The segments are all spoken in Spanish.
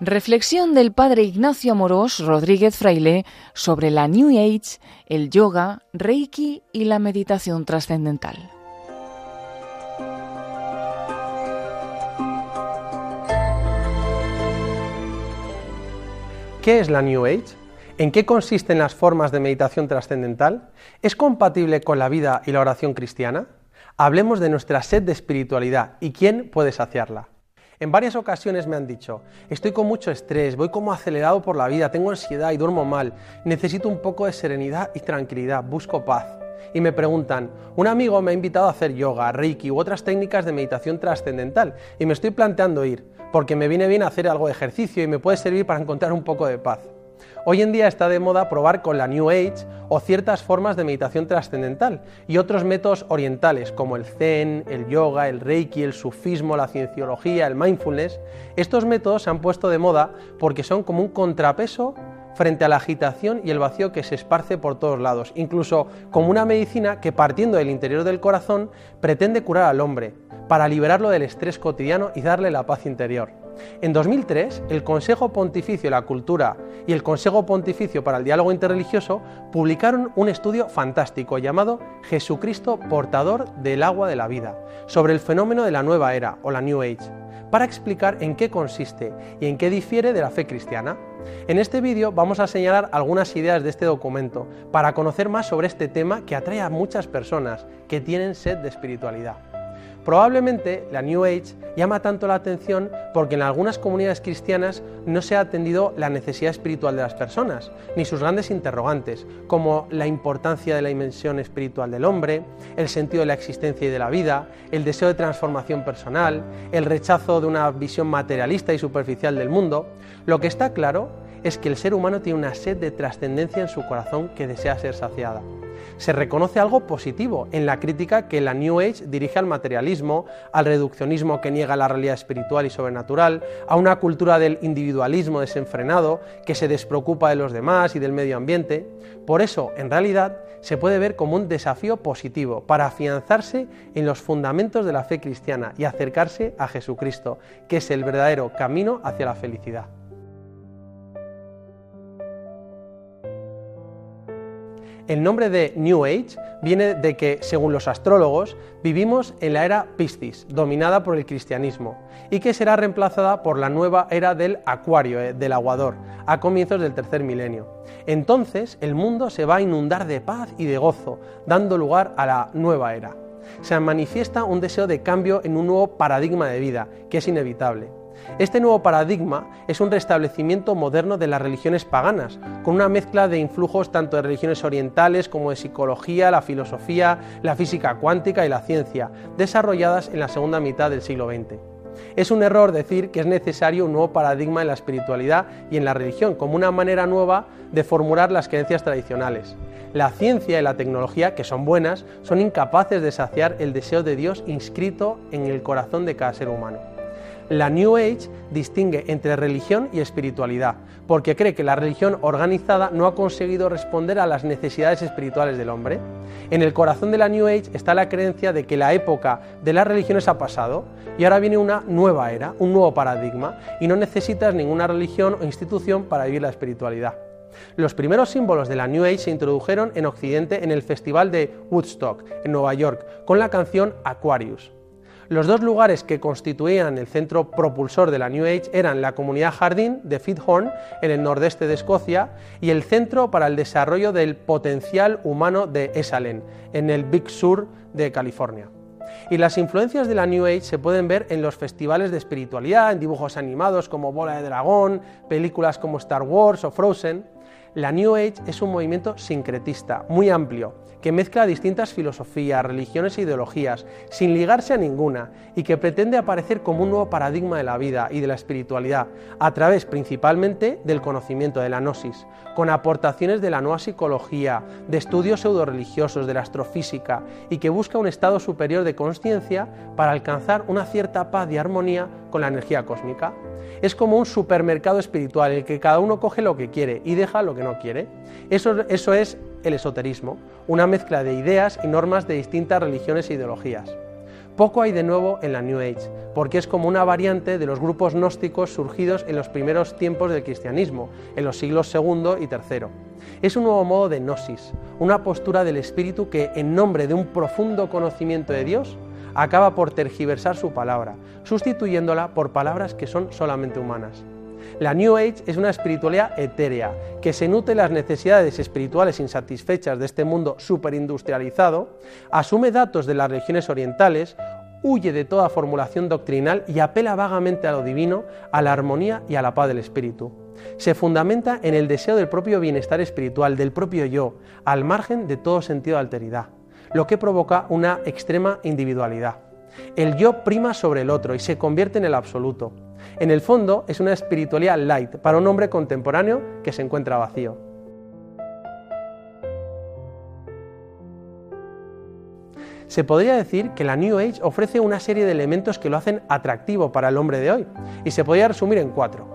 Reflexión del padre Ignacio Amorós Rodríguez Fraile sobre la New Age, el yoga, Reiki y la meditación trascendental. ¿Qué es la New Age? ¿En qué consisten las formas de meditación trascendental? ¿Es compatible con la vida y la oración cristiana? Hablemos de nuestra sed de espiritualidad y quién puede saciarla. En varias ocasiones me han dicho, estoy con mucho estrés, voy como acelerado por la vida, tengo ansiedad y duermo mal, necesito un poco de serenidad y tranquilidad, busco paz. Y me preguntan, un amigo me ha invitado a hacer yoga, reiki u otras técnicas de meditación trascendental y me estoy planteando ir, porque me viene bien hacer algo de ejercicio y me puede servir para encontrar un poco de paz. Hoy en día está de moda probar con la New Age o ciertas formas de meditación trascendental y otros métodos orientales como el Zen, el yoga, el Reiki, el sufismo, la cienciología, el mindfulness. Estos métodos se han puesto de moda porque son como un contrapeso frente a la agitación y el vacío que se esparce por todos lados, incluso como una medicina que partiendo del interior del corazón pretende curar al hombre, para liberarlo del estrés cotidiano y darle la paz interior. En 2003, el Consejo Pontificio de la Cultura y el Consejo Pontificio para el Diálogo Interreligioso publicaron un estudio fantástico llamado Jesucristo portador del agua de la vida, sobre el fenómeno de la nueva era o la New Age, para explicar en qué consiste y en qué difiere de la fe cristiana. En este vídeo vamos a señalar algunas ideas de este documento para conocer más sobre este tema que atrae a muchas personas que tienen sed de espiritualidad. Probablemente la New Age llama tanto la atención porque en algunas comunidades cristianas no se ha atendido la necesidad espiritual de las personas, ni sus grandes interrogantes, como la importancia de la dimensión espiritual del hombre, el sentido de la existencia y de la vida, el deseo de transformación personal, el rechazo de una visión materialista y superficial del mundo. Lo que está claro es que el ser humano tiene una sed de trascendencia en su corazón que desea ser saciada se reconoce algo positivo en la crítica que la New Age dirige al materialismo, al reduccionismo que niega la realidad espiritual y sobrenatural, a una cultura del individualismo desenfrenado que se despreocupa de los demás y del medio ambiente. Por eso, en realidad, se puede ver como un desafío positivo para afianzarse en los fundamentos de la fe cristiana y acercarse a Jesucristo, que es el verdadero camino hacia la felicidad. El nombre de New Age viene de que, según los astrólogos, vivimos en la era Piscis, dominada por el cristianismo, y que será reemplazada por la nueva era del Acuario, eh, del aguador, a comienzos del tercer milenio. Entonces el mundo se va a inundar de paz y de gozo, dando lugar a la nueva era. Se manifiesta un deseo de cambio en un nuevo paradigma de vida, que es inevitable. Este nuevo paradigma es un restablecimiento moderno de las religiones paganas, con una mezcla de influjos tanto de religiones orientales como de psicología, la filosofía, la física cuántica y la ciencia, desarrolladas en la segunda mitad del siglo XX. Es un error decir que es necesario un nuevo paradigma en la espiritualidad y en la religión, como una manera nueva de formular las creencias tradicionales. La ciencia y la tecnología, que son buenas, son incapaces de saciar el deseo de Dios inscrito en el corazón de cada ser humano. La New Age distingue entre religión y espiritualidad, porque cree que la religión organizada no ha conseguido responder a las necesidades espirituales del hombre. En el corazón de la New Age está la creencia de que la época de las religiones ha pasado y ahora viene una nueva era, un nuevo paradigma, y no necesitas ninguna religión o institución para vivir la espiritualidad. Los primeros símbolos de la New Age se introdujeron en Occidente en el Festival de Woodstock, en Nueva York, con la canción Aquarius. Los dos lugares que constituían el centro propulsor de la New Age eran la comunidad jardín de Fithorn, en el nordeste de Escocia, y el Centro para el Desarrollo del Potencial Humano de Esalen, en el Big Sur de California. Y las influencias de la New Age se pueden ver en los festivales de espiritualidad, en dibujos animados como Bola de Dragón, películas como Star Wars o Frozen. La New Age es un movimiento sincretista, muy amplio, que mezcla distintas filosofías, religiones e ideologías, sin ligarse a ninguna, y que pretende aparecer como un nuevo paradigma de la vida y de la espiritualidad, a través principalmente del conocimiento de la gnosis, con aportaciones de la nueva psicología, de estudios pseudo-religiosos, de la astrofísica, y que busca un estado superior de conciencia para alcanzar una cierta paz y armonía con la energía cósmica. Es como un supermercado espiritual en el que cada uno coge lo que quiere y deja lo que no quiere. Eso, eso es el esoterismo, una mezcla de ideas y normas de distintas religiones e ideologías. Poco hay de nuevo en la New Age, porque es como una variante de los grupos gnósticos surgidos en los primeros tiempos del cristianismo, en los siglos II y III. Es un nuevo modo de gnosis, una postura del espíritu que, en nombre de un profundo conocimiento de Dios, acaba por tergiversar su palabra, sustituyéndola por palabras que son solamente humanas. La New Age es una espiritualidad etérea, que se nutre las necesidades espirituales insatisfechas de este mundo superindustrializado, asume datos de las religiones orientales, huye de toda formulación doctrinal y apela vagamente a lo divino, a la armonía y a la paz del espíritu. Se fundamenta en el deseo del propio bienestar espiritual, del propio yo, al margen de todo sentido de alteridad, lo que provoca una extrema individualidad. El yo prima sobre el otro y se convierte en el absoluto. En el fondo es una espiritualidad light para un hombre contemporáneo que se encuentra vacío. Se podría decir que la New Age ofrece una serie de elementos que lo hacen atractivo para el hombre de hoy, y se podría resumir en cuatro.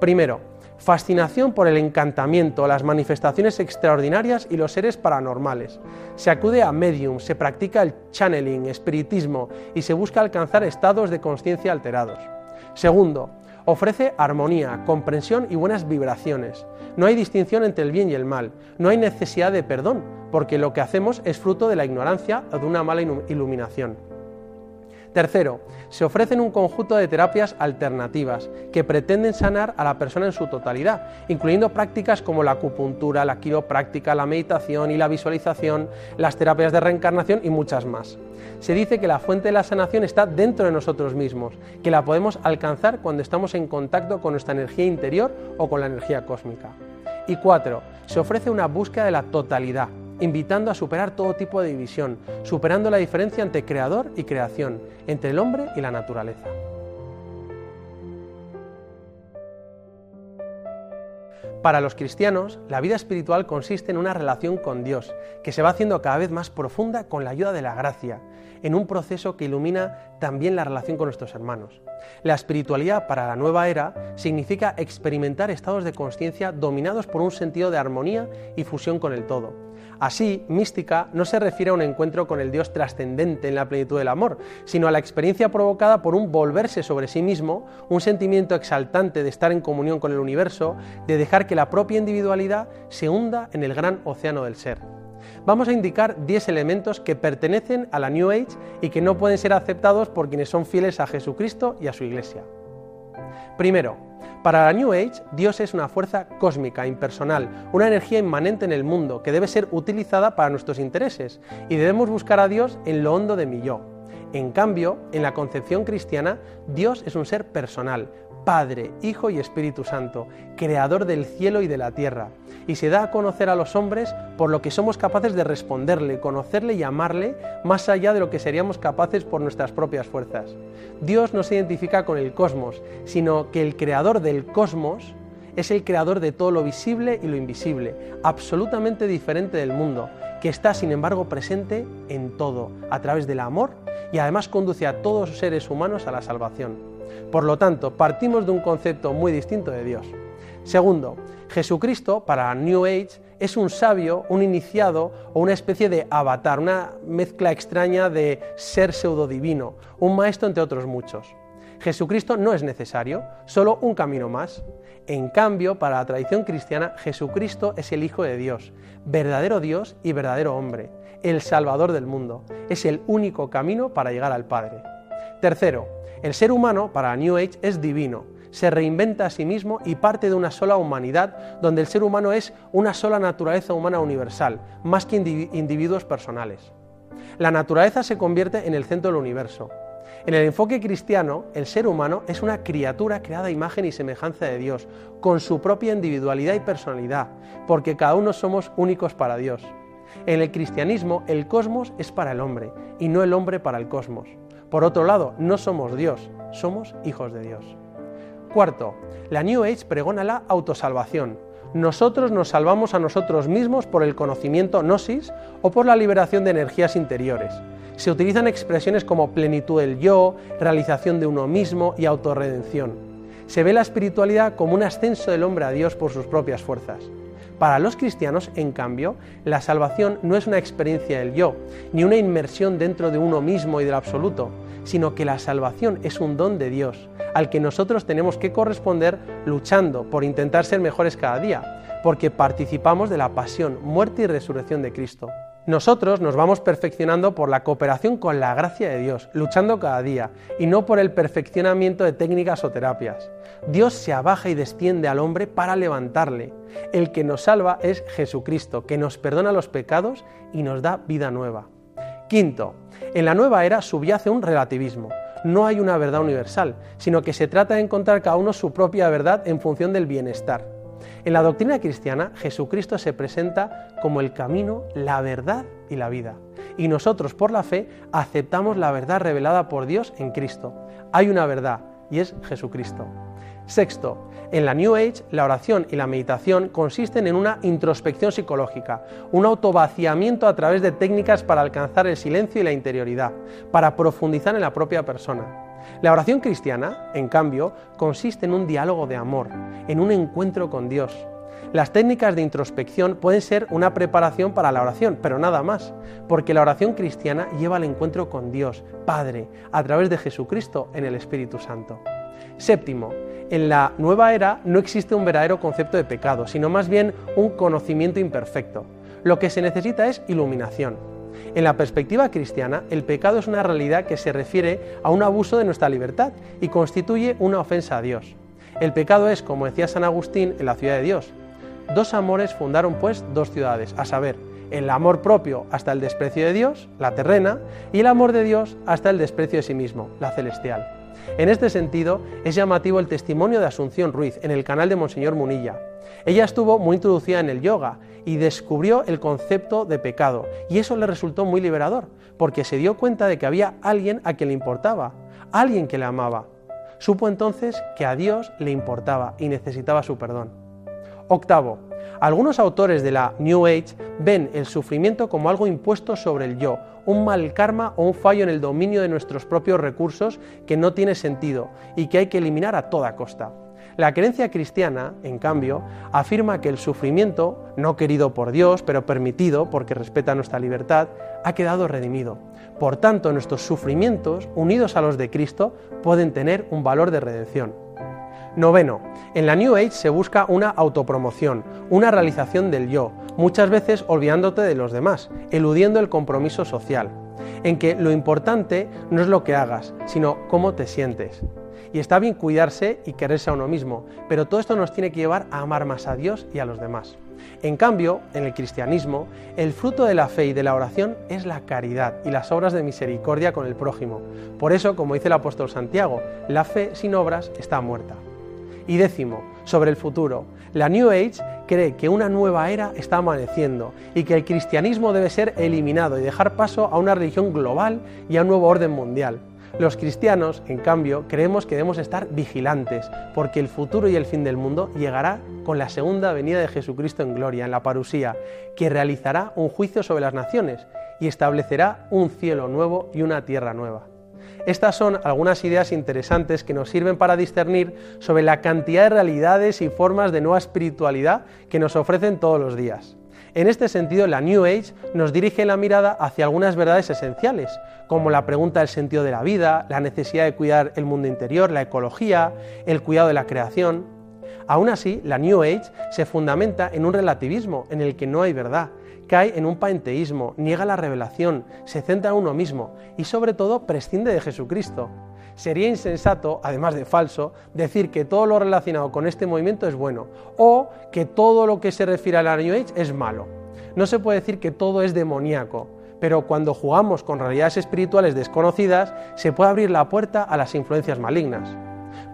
Primero, fascinación por el encantamiento, las manifestaciones extraordinarias y los seres paranormales. Se acude a medium, se practica el channeling, espiritismo y se busca alcanzar estados de conciencia alterados. Segundo, ofrece armonía, comprensión y buenas vibraciones. No hay distinción entre el bien y el mal, no hay necesidad de perdón, porque lo que hacemos es fruto de la ignorancia o de una mala iluminación. Tercero, se ofrecen un conjunto de terapias alternativas que pretenden sanar a la persona en su totalidad, incluyendo prácticas como la acupuntura, la quiropráctica, la meditación y la visualización, las terapias de reencarnación y muchas más. Se dice que la fuente de la sanación está dentro de nosotros mismos, que la podemos alcanzar cuando estamos en contacto con nuestra energía interior o con la energía cósmica. Y cuatro, se ofrece una búsqueda de la totalidad, invitando a superar todo tipo de división, superando la diferencia entre creador y creación, entre el hombre y la naturaleza. Para los cristianos, la vida espiritual consiste en una relación con Dios, que se va haciendo cada vez más profunda con la ayuda de la gracia, en un proceso que ilumina también la relación con nuestros hermanos. La espiritualidad para la nueva era significa experimentar estados de conciencia dominados por un sentido de armonía y fusión con el todo Así, mística no se refiere a un encuentro con el Dios trascendente en la plenitud del amor, sino a la experiencia provocada por un volverse sobre sí mismo, un sentimiento exaltante de estar en comunión con el universo, de dejar que la propia individualidad se hunda en el gran océano del ser. Vamos a indicar 10 elementos que pertenecen a la New Age y que no pueden ser aceptados por quienes son fieles a Jesucristo y a su Iglesia. Primero, para la New Age, Dios es una fuerza cósmica, impersonal, una energía inmanente en el mundo que debe ser utilizada para nuestros intereses y debemos buscar a Dios en lo hondo de mi yo. En cambio, en la concepción cristiana, Dios es un ser personal, Padre, Hijo y Espíritu Santo, Creador del cielo y de la tierra, y se da a conocer a los hombres por lo que somos capaces de responderle, conocerle y amarle más allá de lo que seríamos capaces por nuestras propias fuerzas. Dios no se identifica con el cosmos, sino que el creador del cosmos es el creador de todo lo visible y lo invisible, absolutamente diferente del mundo, que está sin embargo presente en todo, a través del amor y además conduce a todos los seres humanos a la salvación. Por lo tanto, partimos de un concepto muy distinto de Dios. Segundo, Jesucristo para New Age es un sabio, un iniciado o una especie de avatar, una mezcla extraña de ser pseudodivino, un maestro entre otros muchos. Jesucristo no es necesario, solo un camino más. En cambio, para la tradición cristiana, Jesucristo es el Hijo de Dios, verdadero Dios y verdadero hombre, el Salvador del mundo. Es el único camino para llegar al Padre. Tercero, el ser humano para New Age es divino, se reinventa a sí mismo y parte de una sola humanidad donde el ser humano es una sola naturaleza humana universal, más que individuos personales. La naturaleza se convierte en el centro del universo. En el enfoque cristiano, el ser humano es una criatura creada a imagen y semejanza de Dios, con su propia individualidad y personalidad, porque cada uno somos únicos para Dios. En el cristianismo, el cosmos es para el hombre y no el hombre para el cosmos. Por otro lado, no somos Dios, somos hijos de Dios. Cuarto, la New Age pregona la autosalvación. Nosotros nos salvamos a nosotros mismos por el conocimiento gnosis o por la liberación de energías interiores. Se utilizan expresiones como plenitud del yo, realización de uno mismo y autorredención. Se ve la espiritualidad como un ascenso del hombre a Dios por sus propias fuerzas. Para los cristianos, en cambio, la salvación no es una experiencia del yo, ni una inmersión dentro de uno mismo y del absoluto, sino que la salvación es un don de Dios, al que nosotros tenemos que corresponder luchando por intentar ser mejores cada día, porque participamos de la pasión, muerte y resurrección de Cristo. Nosotros nos vamos perfeccionando por la cooperación con la gracia de Dios, luchando cada día, y no por el perfeccionamiento de técnicas o terapias. Dios se abaja y desciende al hombre para levantarle. El que nos salva es Jesucristo, que nos perdona los pecados y nos da vida nueva. Quinto, en la nueva era subyace un relativismo. No hay una verdad universal, sino que se trata de encontrar cada uno su propia verdad en función del bienestar. En la doctrina cristiana, Jesucristo se presenta como el camino, la verdad y la vida. Y nosotros, por la fe, aceptamos la verdad revelada por Dios en Cristo. Hay una verdad, y es Jesucristo. Sexto, en la New Age, la oración y la meditación consisten en una introspección psicológica, un autovaciamiento a través de técnicas para alcanzar el silencio y la interioridad, para profundizar en la propia persona. La oración cristiana, en cambio, consiste en un diálogo de amor, en un encuentro con Dios. Las técnicas de introspección pueden ser una preparación para la oración, pero nada más, porque la oración cristiana lleva al encuentro con Dios, Padre, a través de Jesucristo en el Espíritu Santo. Séptimo, en la nueva era no existe un verdadero concepto de pecado, sino más bien un conocimiento imperfecto. Lo que se necesita es iluminación, en la perspectiva cristiana, el pecado es una realidad que se refiere a un abuso de nuestra libertad y constituye una ofensa a Dios. El pecado es, como decía San Agustín, en la ciudad de Dios. Dos amores fundaron pues dos ciudades, a saber, el amor propio hasta el desprecio de Dios, la terrena, y el amor de Dios hasta el desprecio de sí mismo, la celestial. En este sentido, es llamativo el testimonio de Asunción Ruiz en el canal de Monseñor Munilla. Ella estuvo muy introducida en el yoga y descubrió el concepto de pecado, y eso le resultó muy liberador, porque se dio cuenta de que había alguien a quien le importaba, alguien que le amaba. Supo entonces que a Dios le importaba y necesitaba su perdón. Octavo, algunos autores de la New Age ven el sufrimiento como algo impuesto sobre el yo, un mal karma o un fallo en el dominio de nuestros propios recursos que no tiene sentido y que hay que eliminar a toda costa. La creencia cristiana, en cambio, afirma que el sufrimiento, no querido por Dios, pero permitido porque respeta nuestra libertad, ha quedado redimido. Por tanto, nuestros sufrimientos, unidos a los de Cristo, pueden tener un valor de redención. Noveno, en la New Age se busca una autopromoción, una realización del yo, muchas veces olvidándote de los demás, eludiendo el compromiso social, en que lo importante no es lo que hagas, sino cómo te sientes. Y está bien cuidarse y quererse a uno mismo, pero todo esto nos tiene que llevar a amar más a Dios y a los demás. En cambio, en el cristianismo, el fruto de la fe y de la oración es la caridad y las obras de misericordia con el prójimo. Por eso, como dice el apóstol Santiago, la fe sin obras está muerta. Y décimo, sobre el futuro, la New Age cree que una nueva era está amaneciendo y que el cristianismo debe ser eliminado y dejar paso a una religión global y a un nuevo orden mundial. Los cristianos, en cambio, creemos que debemos estar vigilantes, porque el futuro y el fin del mundo llegará con la segunda venida de Jesucristo en gloria, en la parusía, que realizará un juicio sobre las naciones y establecerá un cielo nuevo y una tierra nueva. Estas son algunas ideas interesantes que nos sirven para discernir sobre la cantidad de realidades y formas de nueva espiritualidad que nos ofrecen todos los días. En este sentido, la New Age nos dirige la mirada hacia algunas verdades esenciales, como la pregunta del sentido de la vida, la necesidad de cuidar el mundo interior, la ecología, el cuidado de la creación. Aún así, la New Age se fundamenta en un relativismo en el que no hay verdad, cae en un panteísmo, niega la revelación, se centra en uno mismo y sobre todo prescinde de Jesucristo. Sería insensato, además de falso, decir que todo lo relacionado con este movimiento es bueno o que todo lo que se refiere a la New Age es malo. No se puede decir que todo es demoníaco, pero cuando jugamos con realidades espirituales desconocidas se puede abrir la puerta a las influencias malignas.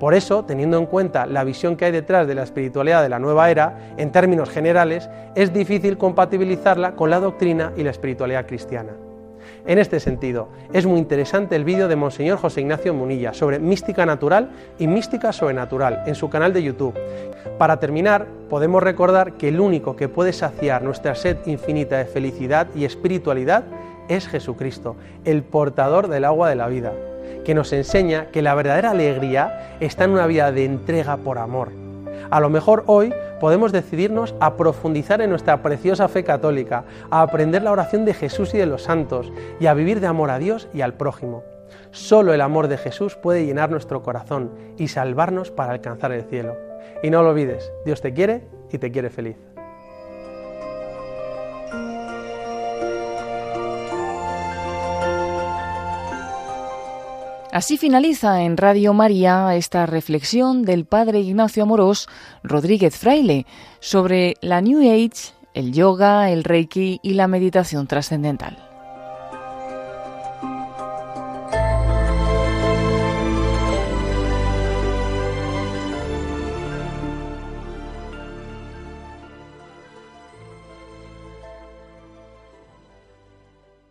Por eso, teniendo en cuenta la visión que hay detrás de la espiritualidad de la nueva era, en términos generales, es difícil compatibilizarla con la doctrina y la espiritualidad cristiana. En este sentido, es muy interesante el vídeo de Monseñor José Ignacio Munilla sobre mística natural y mística sobrenatural en su canal de YouTube. Para terminar, podemos recordar que el único que puede saciar nuestra sed infinita de felicidad y espiritualidad es Jesucristo, el portador del agua de la vida, que nos enseña que la verdadera alegría está en una vida de entrega por amor a lo mejor hoy podemos decidirnos a profundizar en nuestra preciosa fe católica, a aprender la oración de Jesús y de los santos y a vivir de amor a Dios y al prójimo. Solo el amor de Jesús puede llenar nuestro corazón y salvarnos para alcanzar el cielo. Y no lo olvides, Dios te quiere y te quiere feliz. Así finaliza en Radio María esta reflexión del padre Ignacio Amorós Rodríguez Fraile sobre la New Age, el yoga, el reiki y la meditación trascendental.